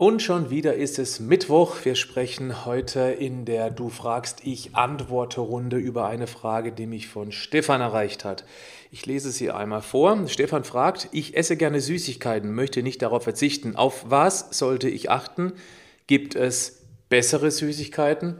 Und schon wieder ist es Mittwoch. Wir sprechen heute in der Du fragst, ich antworte Runde über eine Frage, die mich von Stefan erreicht hat. Ich lese sie einmal vor. Stefan fragt, ich esse gerne Süßigkeiten, möchte nicht darauf verzichten. Auf was sollte ich achten? Gibt es bessere Süßigkeiten?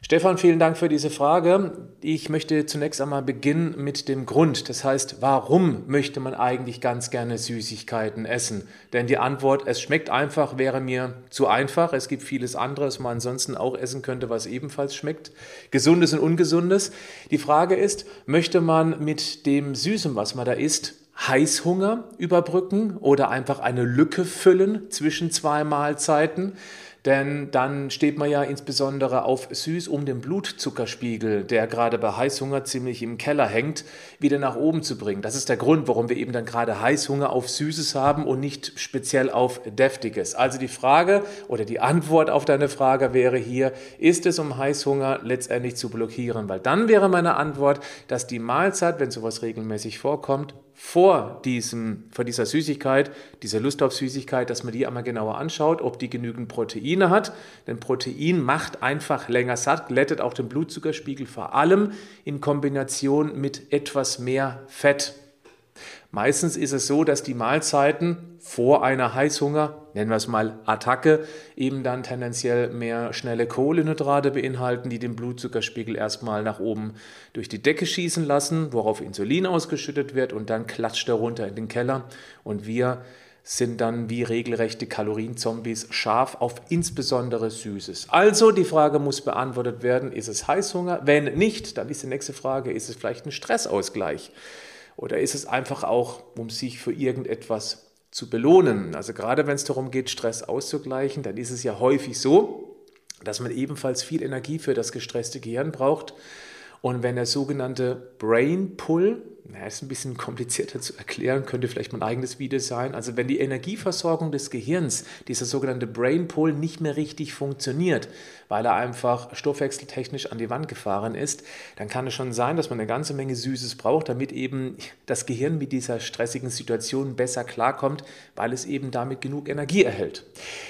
Stefan, vielen Dank für diese Frage. Ich möchte zunächst einmal beginnen mit dem Grund. Das heißt, warum möchte man eigentlich ganz gerne Süßigkeiten essen? Denn die Antwort, es schmeckt einfach, wäre mir zu einfach. Es gibt vieles anderes, was man ansonsten auch essen könnte, was ebenfalls schmeckt. Gesundes und Ungesundes. Die Frage ist, möchte man mit dem Süßen, was man da isst, Heißhunger überbrücken oder einfach eine Lücke füllen zwischen zwei Mahlzeiten? Denn dann steht man ja insbesondere auf süß, um den Blutzuckerspiegel, der gerade bei Heißhunger ziemlich im Keller hängt, wieder nach oben zu bringen. Das ist der Grund, warum wir eben dann gerade Heißhunger auf Süßes haben und nicht speziell auf Deftiges. Also die Frage oder die Antwort auf deine Frage wäre hier, ist es um Heißhunger letztendlich zu blockieren? Weil dann wäre meine Antwort, dass die Mahlzeit, wenn sowas regelmäßig vorkommt, vor, diesem, vor dieser Süßigkeit, dieser Lust auf Süßigkeit, dass man die einmal genauer anschaut, ob die genügend Proteine hat. Denn Protein macht einfach länger satt, glättet auch den Blutzuckerspiegel, vor allem in Kombination mit etwas mehr Fett. Meistens ist es so, dass die Mahlzeiten vor einer Heißhunger, nennen wir es mal Attacke, eben dann tendenziell mehr schnelle Kohlenhydrate beinhalten, die den Blutzuckerspiegel erstmal nach oben durch die Decke schießen lassen, worauf Insulin ausgeschüttet wird und dann klatscht er runter in den Keller und wir sind dann wie regelrechte Kalorienzombies scharf auf insbesondere Süßes. Also die Frage muss beantwortet werden, ist es Heißhunger? Wenn nicht, dann ist die nächste Frage, ist es vielleicht ein Stressausgleich? Oder ist es einfach auch, um sich für irgendetwas zu belohnen? Also gerade wenn es darum geht, Stress auszugleichen, dann ist es ja häufig so, dass man ebenfalls viel Energie für das gestresste Gehirn braucht. Und wenn der sogenannte Brain Pull, na, ist ein bisschen komplizierter zu erklären, könnte vielleicht mein eigenes Video sein. Also wenn die Energieversorgung des Gehirns, dieser sogenannte Brain Pull, nicht mehr richtig funktioniert, weil er einfach stoffwechseltechnisch an die Wand gefahren ist, dann kann es schon sein, dass man eine ganze Menge Süßes braucht, damit eben das Gehirn mit dieser stressigen Situation besser klarkommt, weil es eben damit genug Energie erhält.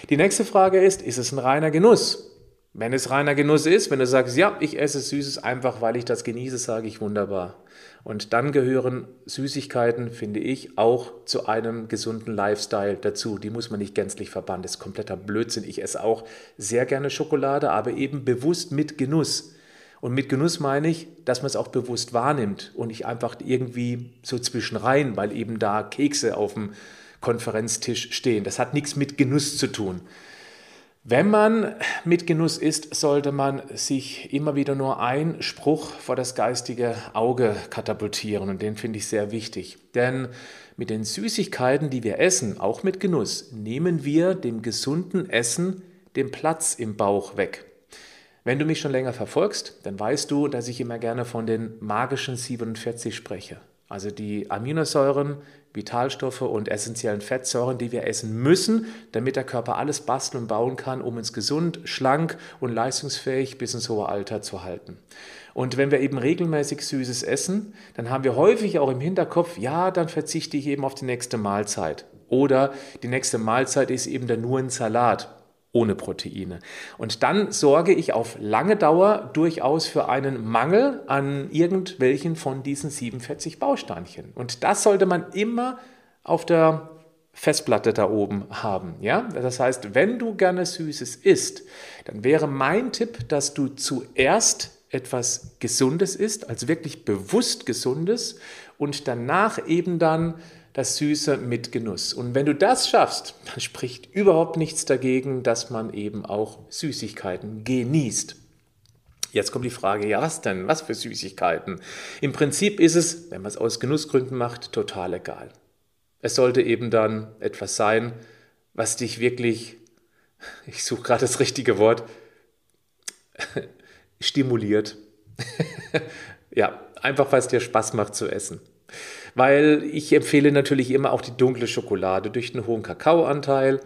Die nächste Frage ist, ist es ein reiner Genuss? Wenn es reiner Genuss ist, wenn du sagst, ja, ich esse Süßes einfach, weil ich das genieße, sage ich wunderbar. Und dann gehören Süßigkeiten, finde ich, auch zu einem gesunden Lifestyle dazu. Die muss man nicht gänzlich verbannen, das ist kompletter Blödsinn. Ich esse auch sehr gerne Schokolade, aber eben bewusst mit Genuss. Und mit Genuss meine ich, dass man es auch bewusst wahrnimmt und nicht einfach irgendwie so zwischenrein, weil eben da Kekse auf dem Konferenztisch stehen. Das hat nichts mit Genuss zu tun. Wenn man mit Genuss isst, sollte man sich immer wieder nur einen Spruch vor das geistige Auge katapultieren und den finde ich sehr wichtig. Denn mit den Süßigkeiten, die wir essen, auch mit Genuss, nehmen wir dem gesunden Essen den Platz im Bauch weg. Wenn du mich schon länger verfolgst, dann weißt du, dass ich immer gerne von den magischen 47 spreche. Also die Aminosäuren, Vitalstoffe und essentiellen Fettsäuren, die wir essen müssen, damit der Körper alles basteln und bauen kann, um uns gesund, schlank und leistungsfähig bis ins hohe Alter zu halten. Und wenn wir eben regelmäßig Süßes essen, dann haben wir häufig auch im Hinterkopf, ja, dann verzichte ich eben auf die nächste Mahlzeit. Oder die nächste Mahlzeit ist eben dann nur ein Salat ohne Proteine. Und dann sorge ich auf lange Dauer durchaus für einen Mangel an irgendwelchen von diesen 47 Bausteinchen. Und das sollte man immer auf der Festplatte da oben haben. Ja? Das heißt, wenn du gerne Süßes isst, dann wäre mein Tipp, dass du zuerst etwas Gesundes isst, also wirklich bewusst Gesundes und danach eben dann das Süße mit Genuss. Und wenn du das schaffst, dann spricht überhaupt nichts dagegen, dass man eben auch Süßigkeiten genießt. Jetzt kommt die Frage, ja, was denn? Was für Süßigkeiten? Im Prinzip ist es, wenn man es aus Genussgründen macht, total egal. Es sollte eben dann etwas sein, was dich wirklich, ich suche gerade das richtige Wort, stimuliert. ja, einfach, was dir Spaß macht zu essen. Weil ich empfehle natürlich immer auch die dunkle Schokolade durch einen hohen Kakaoanteil.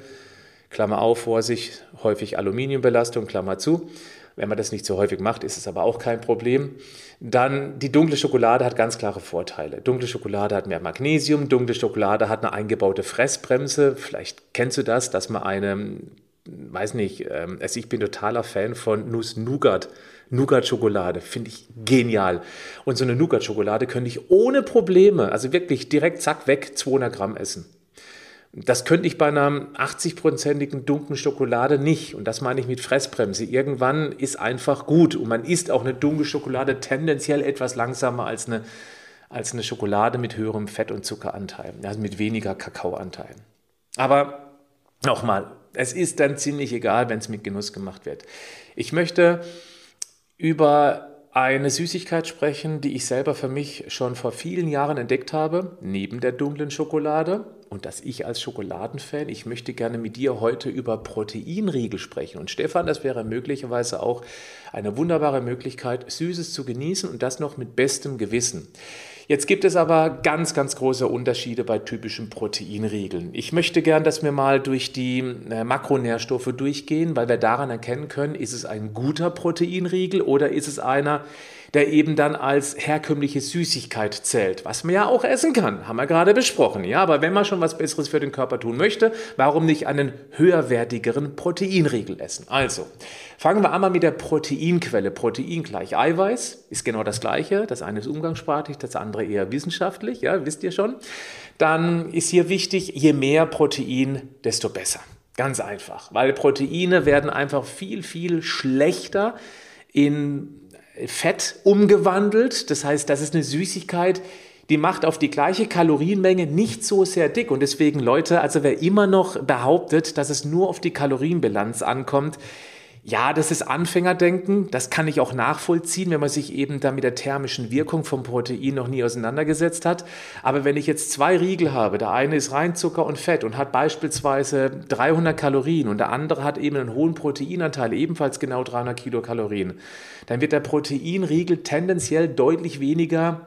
Klammer auf, Vorsicht, häufig Aluminiumbelastung, Klammer zu. Wenn man das nicht so häufig macht, ist es aber auch kein Problem. Dann die dunkle Schokolade hat ganz klare Vorteile. Dunkle Schokolade hat mehr Magnesium, dunkle Schokolade hat eine eingebaute Fressbremse. Vielleicht kennst du das, dass man eine, weiß nicht, ähm, also ich bin totaler Fan von Nuss-Nougat. Nougat-Schokolade finde ich genial. Und so eine Nougat-Schokolade könnte ich ohne Probleme, also wirklich direkt zack weg, 200 Gramm essen. Das könnte ich bei einer 80-prozentigen dunklen Schokolade nicht. Und das meine ich mit Fressbremse. Irgendwann ist einfach gut. Und man isst auch eine dunkle Schokolade tendenziell etwas langsamer als eine, als eine Schokolade mit höherem Fett- und Zuckeranteil. Also mit weniger Kakaoanteil. Aber nochmal, es ist dann ziemlich egal, wenn es mit Genuss gemacht wird. Ich möchte über eine Süßigkeit sprechen, die ich selber für mich schon vor vielen Jahren entdeckt habe, neben der dunklen Schokolade. Und dass ich als Schokoladenfan, ich möchte gerne mit dir heute über Proteinriegel sprechen. Und Stefan, das wäre möglicherweise auch eine wunderbare Möglichkeit, Süßes zu genießen und das noch mit bestem Gewissen. Jetzt gibt es aber ganz, ganz große Unterschiede bei typischen Proteinriegeln. Ich möchte gern, dass wir mal durch die äh, Makronährstoffe durchgehen, weil wir daran erkennen können, ist es ein guter Proteinriegel oder ist es einer, der eben dann als herkömmliche Süßigkeit zählt, was man ja auch essen kann, haben wir gerade besprochen. Ja, aber wenn man schon was Besseres für den Körper tun möchte, warum nicht einen höherwertigeren Proteinriegel essen? Also, fangen wir einmal mit der Proteinquelle. Protein gleich Eiweiß ist genau das gleiche. Das eine ist umgangssprachlich, das andere eher wissenschaftlich, ja, wisst ihr schon. Dann ist hier wichtig, je mehr Protein, desto besser. Ganz einfach, weil Proteine werden einfach viel, viel schlechter in Fett umgewandelt. Das heißt, das ist eine Süßigkeit, die macht auf die gleiche Kalorienmenge nicht so sehr dick. Und deswegen, Leute, also wer immer noch behauptet, dass es nur auf die Kalorienbilanz ankommt, ja, das ist Anfängerdenken, das kann ich auch nachvollziehen, wenn man sich eben da mit der thermischen Wirkung vom Protein noch nie auseinandergesetzt hat. Aber wenn ich jetzt zwei Riegel habe, der eine ist rein Zucker und Fett und hat beispielsweise 300 Kalorien und der andere hat eben einen hohen Proteinanteil, ebenfalls genau 300 Kilokalorien, dann wird der Proteinriegel tendenziell deutlich weniger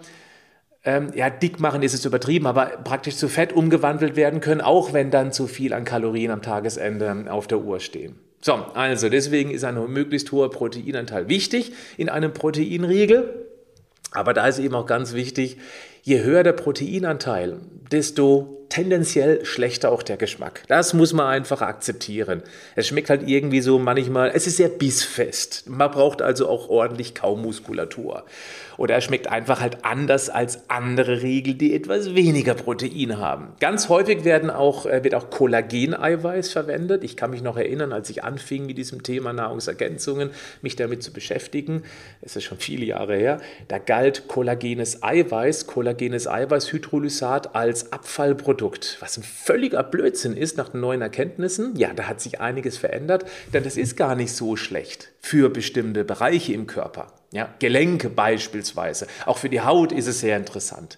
ähm, ja, dick machen ist es übertrieben, aber praktisch zu Fett umgewandelt werden können, auch wenn dann zu viel an Kalorien am Tagesende auf der Uhr stehen. So, also deswegen ist ein möglichst hoher Proteinanteil wichtig in einem Proteinriegel. Aber da ist eben auch ganz wichtig, je höher der Proteinanteil, desto tendenziell schlechter auch der Geschmack. Das muss man einfach akzeptieren. Es schmeckt halt irgendwie so manchmal, es ist sehr bissfest. Man braucht also auch ordentlich Kaumuskulatur. Oder er schmeckt einfach halt anders als andere Riegel, die etwas weniger Protein haben. Ganz häufig werden auch, äh, wird auch Kollageneiweiß verwendet. Ich kann mich noch erinnern, als ich anfing mit diesem Thema Nahrungsergänzungen, mich damit zu beschäftigen, es ist schon viele Jahre her, da galt kollagenes Eiweiß, kollagenes Eiweißhydrolysat als Abfallprodukt, was ein völliger Blödsinn ist nach neuen Erkenntnissen. Ja, da hat sich einiges verändert, denn das ist gar nicht so schlecht für bestimmte Bereiche im Körper. Ja, Gelenke beispielsweise. Auch für die Haut ist es sehr interessant.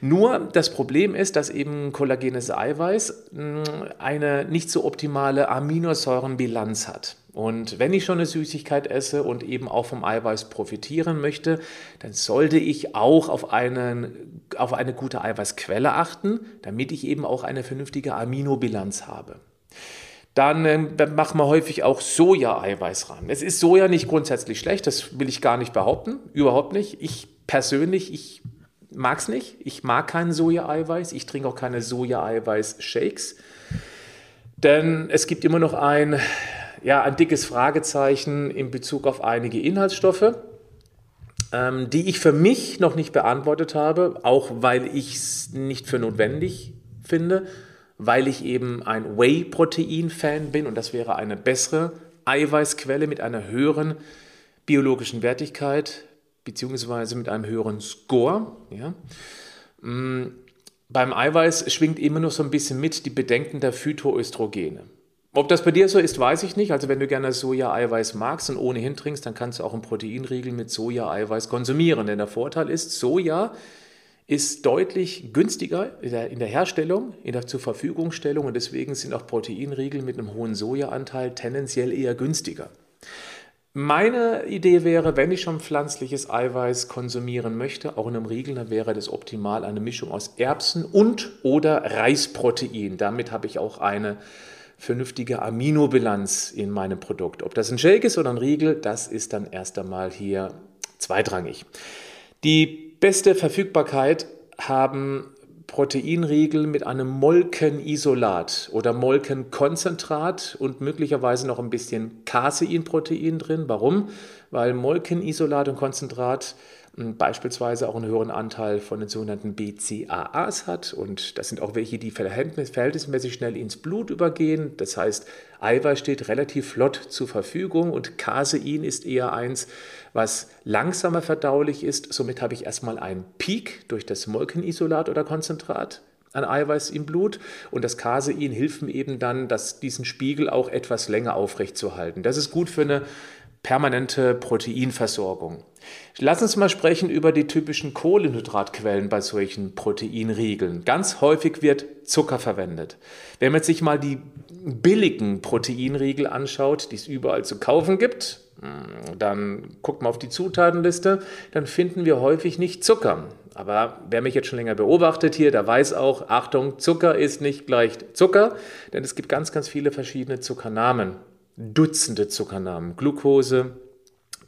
Nur das Problem ist, dass eben kollagenes Eiweiß hm, eine nicht so optimale Aminosäurenbilanz hat. Und wenn ich schon eine Süßigkeit esse und eben auch vom Eiweiß profitieren möchte, dann sollte ich auch auf, einen, auf eine gute Eiweißquelle achten, damit ich eben auch eine vernünftige Aminobilanz habe. Dann äh, machen wir häufig auch Soja-Eiweiß ran. Es ist Soja nicht grundsätzlich schlecht, das will ich gar nicht behaupten, überhaupt nicht. Ich persönlich, ich mag es nicht. Ich mag keinen Soja-Eiweiß. Ich trinke auch keine Soja-Eiweiß-Shakes. Denn es gibt immer noch ein, ja, ein dickes Fragezeichen in Bezug auf einige Inhaltsstoffe, ähm, die ich für mich noch nicht beantwortet habe, auch weil ich es nicht für notwendig finde weil ich eben ein Whey-Protein-Fan bin und das wäre eine bessere Eiweißquelle mit einer höheren biologischen Wertigkeit beziehungsweise mit einem höheren Score. Ja. Mm, beim Eiweiß schwingt immer noch so ein bisschen mit die Bedenken der Phytoöstrogene. Ob das bei dir so ist, weiß ich nicht. Also wenn du gerne Soja-Eiweiß magst und ohnehin trinkst, dann kannst du auch einen Proteinriegel mit Soja-Eiweiß konsumieren. Denn der Vorteil ist, Soja ist deutlich günstiger in der Herstellung, in der Zurverfügungstellung und deswegen sind auch Proteinriegel mit einem hohen Sojaanteil tendenziell eher günstiger. Meine Idee wäre, wenn ich schon pflanzliches Eiweiß konsumieren möchte, auch in einem Riegel, dann wäre das optimal eine Mischung aus Erbsen und oder Reisprotein. Damit habe ich auch eine vernünftige Aminobilanz in meinem Produkt. Ob das ein Shake ist oder ein Riegel, das ist dann erst einmal hier zweitrangig. Die beste Verfügbarkeit haben Proteinriegel mit einem Molkenisolat oder Molkenkonzentrat und möglicherweise noch ein bisschen Caseinprotein drin. Warum? Weil Molkenisolat und Konzentrat beispielsweise auch einen höheren Anteil von den sogenannten BCAAs hat. Und das sind auch welche, die verhältnismäßig schnell ins Blut übergehen. Das heißt, Eiweiß steht relativ flott zur Verfügung und Casein ist eher eins, was langsamer verdaulich ist. Somit habe ich erstmal einen Peak durch das Molkenisolat oder Konzentrat an Eiweiß im Blut und das Casein hilft mir eben dann, dass diesen Spiegel auch etwas länger aufrechtzuerhalten. Das ist gut für eine permanente Proteinversorgung. Lass uns mal sprechen über die typischen Kohlenhydratquellen bei solchen Proteinriegeln. Ganz häufig wird Zucker verwendet. Wenn man sich mal die billigen Proteinriegel anschaut, die es überall zu kaufen gibt, hm, dann guckt man auf die Zutatenliste, dann finden wir häufig nicht Zucker. Aber wer mich jetzt schon länger beobachtet hier, der weiß auch, Achtung, Zucker ist nicht gleich Zucker, denn es gibt ganz, ganz viele verschiedene Zuckernamen. Dutzende Zuckernamen. Glucose,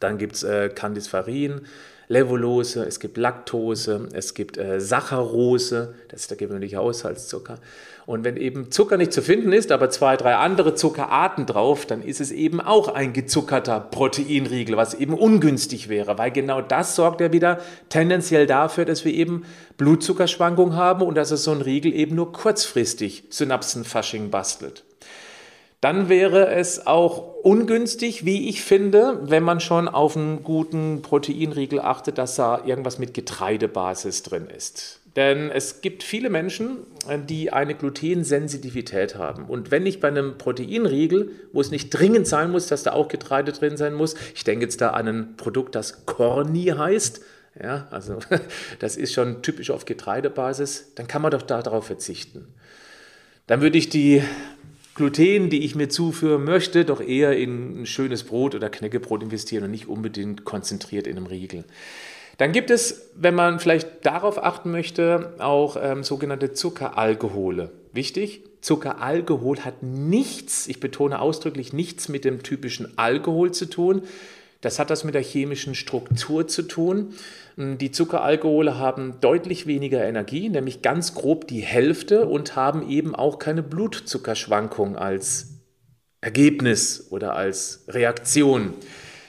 dann gibt es äh, Candisfarin, Levulose, es gibt Laktose, es gibt äh, Saccharose, das ist der gewöhnliche Haushaltszucker. Und wenn eben Zucker nicht zu finden ist, aber zwei, drei andere Zuckerarten drauf, dann ist es eben auch ein gezuckerter Proteinriegel, was eben ungünstig wäre, weil genau das sorgt ja wieder tendenziell dafür, dass wir eben Blutzuckerschwankungen haben und dass es so ein Riegel eben nur kurzfristig Synapsenfasching bastelt dann wäre es auch ungünstig, wie ich finde, wenn man schon auf einen guten Proteinriegel achtet, dass da irgendwas mit Getreidebasis drin ist. Denn es gibt viele Menschen, die eine Glutensensitivität haben. Und wenn ich bei einem Proteinriegel, wo es nicht dringend sein muss, dass da auch Getreide drin sein muss, ich denke jetzt da an ein Produkt, das Corny heißt, ja, also das ist schon typisch auf Getreidebasis, dann kann man doch darauf verzichten. Dann würde ich die Gluten, die ich mir zuführen möchte, doch eher in ein schönes Brot oder Knäckebrot investieren und nicht unbedingt konzentriert in einem Riegel. Dann gibt es, wenn man vielleicht darauf achten möchte, auch ähm, sogenannte Zuckeralkohole. Wichtig, Zuckeralkohol hat nichts, ich betone ausdrücklich nichts mit dem typischen Alkohol zu tun. Das hat das mit der chemischen Struktur zu tun. Hm, die Zuckeralkohole haben deutlich weniger Energie, nämlich ganz grob die Hälfte und haben eben auch keine Blutzuckerschwankung als Ergebnis oder als Reaktion.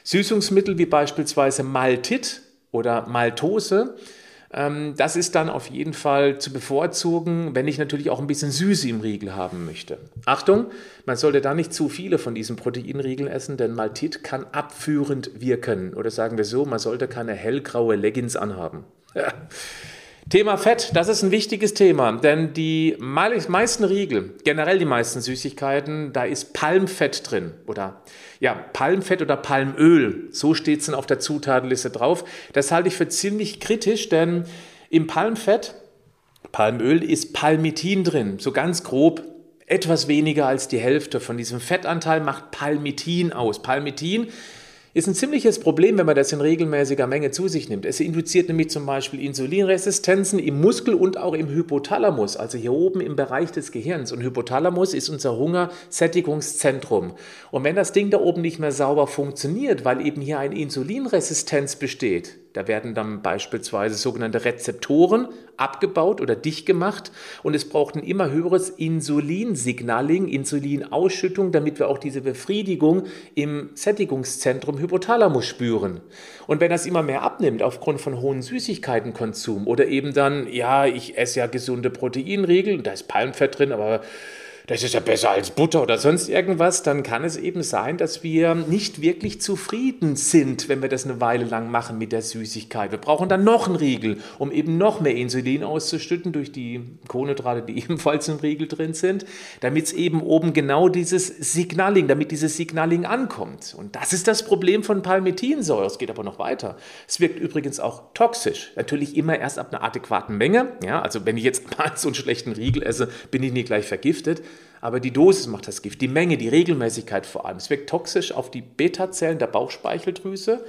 Süßungsmittel wie beispielsweise Maltit oder Maltose ähm, das ist dann auf jeden Fall zu bevorzugen, wenn ich natürlich auch ein bisschen Süße im Riegel haben möchte. Achtung, man sollte da nicht zu viele von diesen Proteinriegeln essen, denn Maltit kann abführend wirken. Oder sagen wir so, man sollte keine hellgraue Leggings anhaben. Thema Fett, das ist ein wichtiges Thema, denn die meisten Riegel, generell die meisten Süßigkeiten, da ist Palmfett drin oder ja, Palmfett oder Palmöl, so steht es dann auf der Zutatenliste drauf. Das halte ich für ziemlich kritisch, denn im Palmfett, Palmöl ist Palmitin drin, so ganz grob etwas weniger als die Hälfte von diesem Fettanteil macht Palmitin aus. Palmitin ein ziemliches Problem, wenn man das in regelmäßiger Menge zu sich nimmt. Es induziert nämlich zum Beispiel Insulinresistenzen im Muskel und auch im Hypothalamus, also hier oben im Bereich des Gehirns. Und Hypothalamus ist unser Hungersättigungszentrum. Und wenn das Ding da oben nicht mehr sauber funktioniert, weil eben hier eine Insulinresistenz besteht, da werden dann beispielsweise sogenannte Rezeptoren abgebaut oder dicht gemacht und es braucht ein immer höheres Insulinsignaling, Insulinausschüttung, damit wir auch diese Befriedigung im Sättigungszentrum Hypothalamus spüren. Und wenn das immer mehr abnimmt aufgrund von hohen Süßigkeitenkonsum oder eben dann, ja, ich esse ja gesunde Proteinriegel, da ist Palmfett drin, aber das ist ja besser als Butter oder sonst irgendwas, dann kann es eben sein, dass wir nicht wirklich zufrieden sind, wenn wir das eine Weile lang machen mit der Süßigkeit. Wir brauchen dann noch einen Riegel, um eben noch mehr Insulin auszustütten durch die Kohlenhydrate, die ebenfalls im Riegel drin sind, damit es eben oben genau dieses Signaling, damit dieses Signaling ankommt. Und das ist das Problem von Palmitinsäure. Es geht aber noch weiter. Es wirkt übrigens auch toxisch. Natürlich immer erst ab einer adäquaten Menge. Ja, also wenn ich jetzt mal so einen schlechten Riegel esse, bin ich nicht gleich vergiftet. Aber die Dosis macht das Gift, die Menge, die Regelmäßigkeit vor allem. Es wirkt toxisch auf die Beta-Zellen der Bauchspeicheldrüse.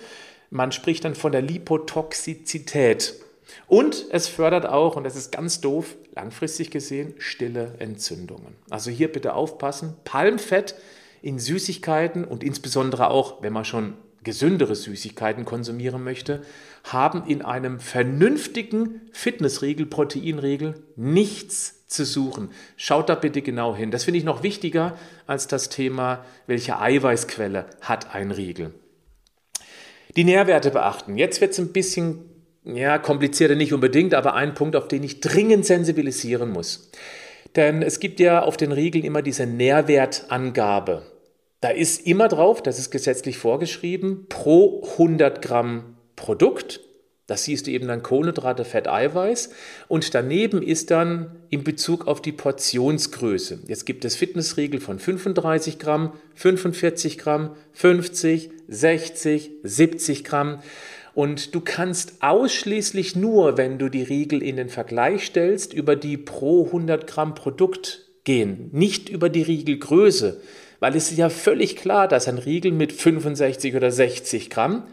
Man spricht dann von der Lipotoxizität. Und es fördert auch, und das ist ganz doof, langfristig gesehen, stille Entzündungen. Also hier bitte aufpassen. Palmfett in Süßigkeiten und insbesondere auch, wenn man schon gesündere Süßigkeiten konsumieren möchte, haben in einem vernünftigen Fitnessriegel, Proteinriegel nichts zu suchen. Schaut da bitte genau hin. Das finde ich noch wichtiger als das Thema, welche Eiweißquelle hat ein Riegel. Die Nährwerte beachten. Jetzt wird es ein bisschen ja, komplizierter nicht unbedingt, aber ein Punkt, auf den ich dringend sensibilisieren muss. Denn es gibt ja auf den Riegeln immer diese Nährwertangabe. Da ist immer drauf, das ist gesetzlich vorgeschrieben, pro 100 Gramm Produkt. Das siehst du eben dann Kohlenhydrate, Fett, Eiweiß. Und daneben ist dann in Bezug auf die Portionsgröße. Jetzt gibt es Fitnessriegel von 35 Gramm, 45 Gramm, 50, 60, 70 Gramm. Und du kannst ausschließlich nur, wenn du die Riegel in den Vergleich stellst, über die pro 100 Gramm Produkt gehen, nicht über die Riegelgröße. Weil es ist ja völlig klar, dass ein Riegel mit 65 oder 60 Gramm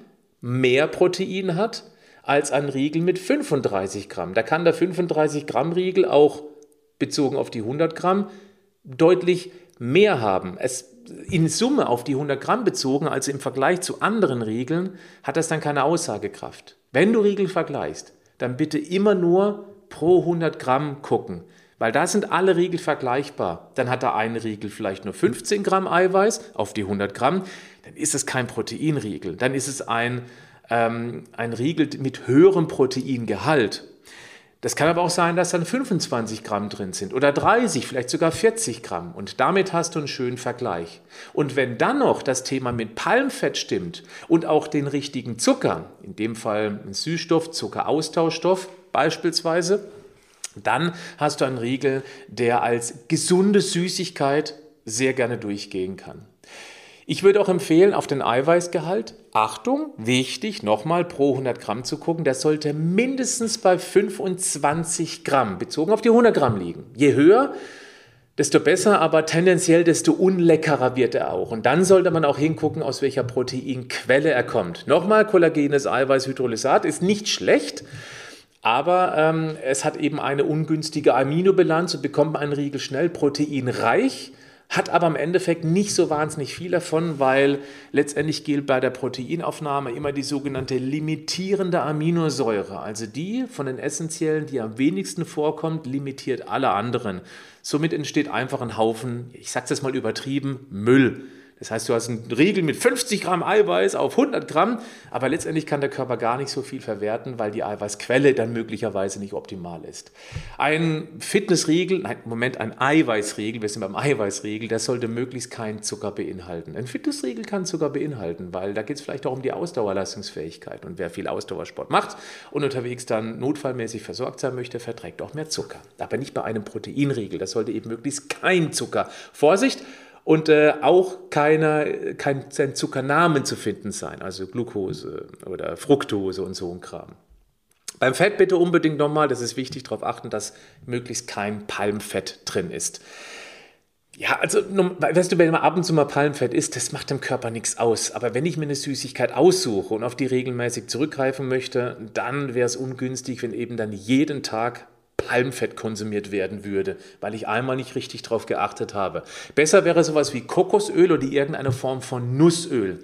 mehr Protein hat als ein Riegel mit 35 Gramm. Da kann der 35 Gramm Riegel auch bezogen auf die 100 Gramm deutlich mehr haben. Es in Summe auf die 100 Gramm bezogen, also im Vergleich zu anderen Riegeln, hat das dann keine Aussagekraft. Wenn du Riegel vergleichst, dann bitte immer nur pro 100 Gramm gucken, weil da sind alle Riegel vergleichbar. Dann hat der eine Riegel vielleicht nur 15 Gramm Eiweiß auf die 100 Gramm, dann ist es kein Proteinriegel, dann ist es ein, ähm, ein Riegel mit höherem Proteingehalt. Das kann aber auch sein, dass dann 25 Gramm drin sind oder 30, vielleicht sogar 40 Gramm. Und damit hast du einen schönen Vergleich. Und wenn dann noch das Thema mit Palmfett stimmt und auch den richtigen Zucker, in dem Fall ein Süßstoff, Zuckeraustauschstoff beispielsweise, dann hast du einen Riegel, der als gesunde Süßigkeit sehr gerne durchgehen kann. Ich würde auch empfehlen, auf den Eiweißgehalt, Achtung, wichtig, nochmal pro 100 Gramm zu gucken, der sollte mindestens bei 25 Gramm bezogen auf die 100 Gramm liegen. Je höher, desto besser, aber tendenziell desto unleckerer wird er auch. Und dann sollte man auch hingucken, aus welcher Proteinquelle er kommt. Nochmal, kollagenes Eiweißhydrolysat ist nicht schlecht, aber ähm, es hat eben eine ungünstige Aminobilanz und bekommt einen Riegel schnell proteinreich hat aber im Endeffekt nicht so wahnsinnig viel davon, weil letztendlich gilt bei der Proteinaufnahme immer die sogenannte limitierende Aminosäure. Also die von den essentiellen, die am wenigsten vorkommt, limitiert alle anderen. Somit entsteht einfach ein Haufen, ich sage es jetzt mal übertrieben, Müll. Das heißt, du hast einen Riegel mit 50 Gramm Eiweiß auf 100 Gramm, aber letztendlich kann der Körper gar nicht so viel verwerten, weil die Eiweißquelle dann möglicherweise nicht optimal ist. Ein Fitnessriegel, nein, Moment, ein Eiweißriegel, wir sind beim Eiweißriegel, der sollte möglichst keinen Zucker beinhalten. Ein Fitnessriegel kann Zucker beinhalten, weil da geht es vielleicht auch um die Ausdauerleistungsfähigkeit. Und wer viel Ausdauersport macht und unterwegs dann notfallmäßig versorgt sein möchte, verträgt auch mehr Zucker. Aber nicht bei einem Proteinriegel, das sollte eben möglichst kein Zucker. Vorsicht! Und äh, auch keine, kein, kein Zuckernamen zu finden sein, also Glucose oder Fructose und so ein Kram. Beim Fett bitte unbedingt nochmal, das ist wichtig, darauf achten, dass möglichst kein Palmfett drin ist. Ja, also, weißt du, wenn man ab und zu mal Palmfett isst, das macht dem Körper nichts aus. Aber wenn ich mir eine Süßigkeit aussuche und auf die regelmäßig zurückgreifen möchte, dann wäre es ungünstig, wenn eben dann jeden Tag Palmfett konsumiert werden würde, weil ich einmal nicht richtig darauf geachtet habe. Besser wäre sowas wie Kokosöl oder irgendeine Form von Nussöl.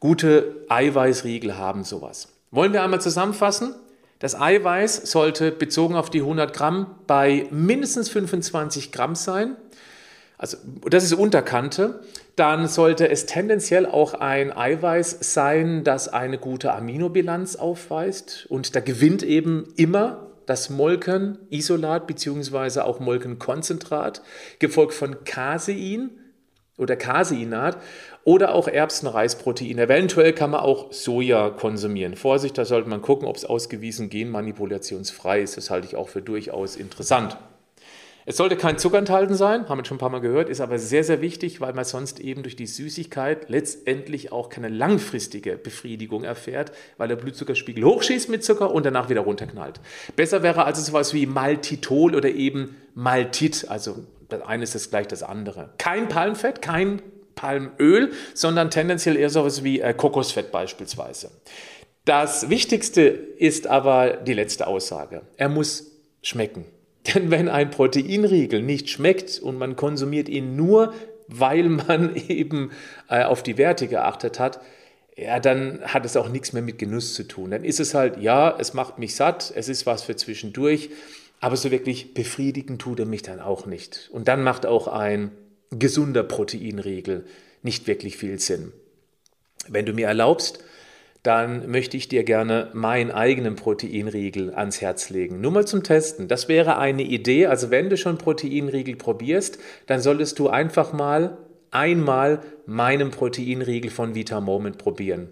Gute Eiweißriegel haben sowas. Wollen wir einmal zusammenfassen? Das Eiweiß sollte bezogen auf die 100 Gramm bei mindestens 25 Gramm sein. Also das ist Unterkante. Dann sollte es tendenziell auch ein Eiweiß sein, das eine gute Aminobilanz aufweist. Und da gewinnt eben immer das Molkenisolat bzw. auch Molkenkonzentrat, gefolgt von Casein oder Caseinat oder auch Erbsenreisprotein. Eventuell kann man auch Soja konsumieren. Vorsicht, da sollte man gucken, ob es ausgewiesen genmanipulationsfrei ist. Das halte ich auch für durchaus interessant. Es sollte kein Zucker enthalten sein, haben wir schon ein paar Mal gehört, ist aber sehr, sehr wichtig, weil man sonst eben durch die Süßigkeit letztendlich auch keine langfristige Befriedigung erfährt, weil der Blutzuckerspiegel hochschießt mit Zucker und danach wieder runterknallt. Besser wäre also sowas wie Maltitol oder eben Maltit, also Das eine ist gleich das andere. Kein Palmfett, kein Palmöl, sondern tendenziell eher sowas wie äh, Kokosfett beispielsweise. Das Wichtigste ist aber die letzte Aussage. Er muss schmecken. Denn wenn ein Proteinriegel nicht schmeckt und man konsumiert ihn nur, weil man eben äh, auf die Werte geachtet hat, ja, dann hat es auch nichts mehr mit Genuss zu tun. Dann ist es halt, ja, es macht mich satt, es ist was für zwischendurch, aber so wirklich befriedigen tut er mich dann auch nicht. Und dann macht auch ein gesunder Proteinriegel nicht wirklich viel Sinn. Wenn du mir erlaubst, dann möchte ich dir gerne meinen eigenen Proteinriegel ans Herz legen. Nur mal zum Testen. Das wäre eine Idee. Also wenn du schon Proteinriegel probierst, dann solltest du einfach mal einmal meinen Proteinriegel von Vita Moment probieren.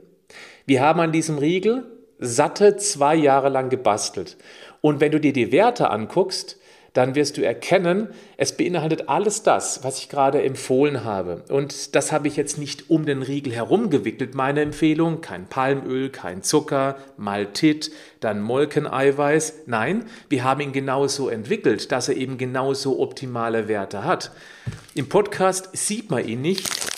Wir haben an diesem Riegel satte zwei Jahre lang gebastelt. Und wenn du dir die Werte anguckst, dann wirst du erkennen, es beinhaltet alles das, was ich gerade empfohlen habe. Und das habe ich jetzt nicht um den Riegel herum gewickelt, meine Empfehlung. Kein Palmöl, kein Zucker, Maltit, dann Molkeneiweiß. Nein, wir haben ihn genauso entwickelt, dass er eben genauso optimale Werte hat. Im Podcast sieht man ihn nicht,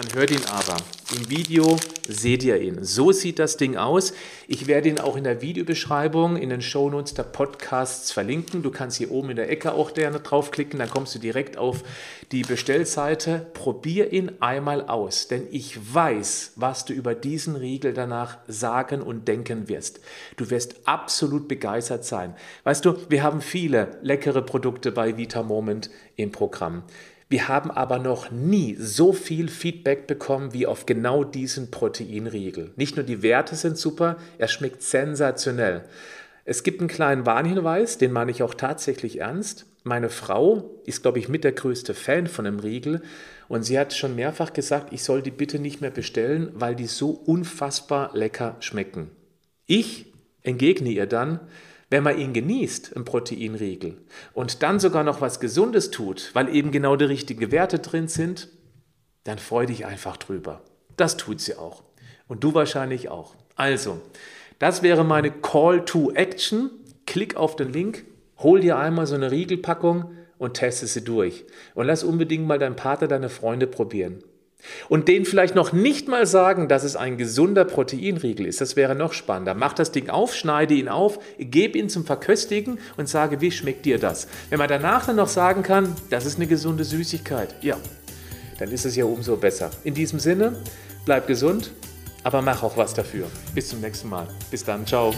man hört ihn aber. Im Video seht ihr ihn. So sieht das Ding aus. Ich werde ihn auch in der Videobeschreibung, in den Shownotes der Podcasts verlinken. Du kannst hier oben in der Ecke auch gerne draufklicken, dann kommst du direkt auf die Bestellseite. Probier ihn einmal aus, denn ich weiß, was du über diesen Riegel danach sagen und denken wirst. Du wirst absolut begeistert sein. Weißt du, wir haben viele leckere Produkte bei Vita Moment im Programm. Wir haben aber noch nie so viel Feedback bekommen wie auf genau diesen Proteinriegel. Nicht nur die Werte sind super, er schmeckt sensationell. Es gibt einen kleinen Warnhinweis, den meine ich auch tatsächlich ernst. Meine Frau ist, glaube ich, mit der größte Fan von dem Riegel und sie hat schon mehrfach gesagt, ich soll die bitte nicht mehr bestellen, weil die so unfassbar lecker schmecken. Ich entgegne ihr dann, wenn man ihn genießt, im Proteinriegel, und dann sogar noch was Gesundes tut, weil eben genau die richtigen Werte drin sind, dann freu dich einfach drüber. Das tut sie auch. Und du wahrscheinlich auch. Also, das wäre meine Call to Action. Klick auf den Link, hol dir einmal so eine Riegelpackung und teste sie durch. Und lass unbedingt mal deinen Partner, deine Freunde probieren. Und denen vielleicht noch nicht mal sagen, dass es ein gesunder Proteinriegel ist. Das wäre noch spannender. Mach das Ding auf, schneide ihn auf, gebe ihn zum Verköstigen und sage, wie schmeckt dir das? Wenn man danach dann noch sagen kann, das ist eine gesunde Süßigkeit, ja, dann ist es ja umso besser. In diesem Sinne, bleib gesund, aber mach auch was dafür. Bis zum nächsten Mal. Bis dann, ciao.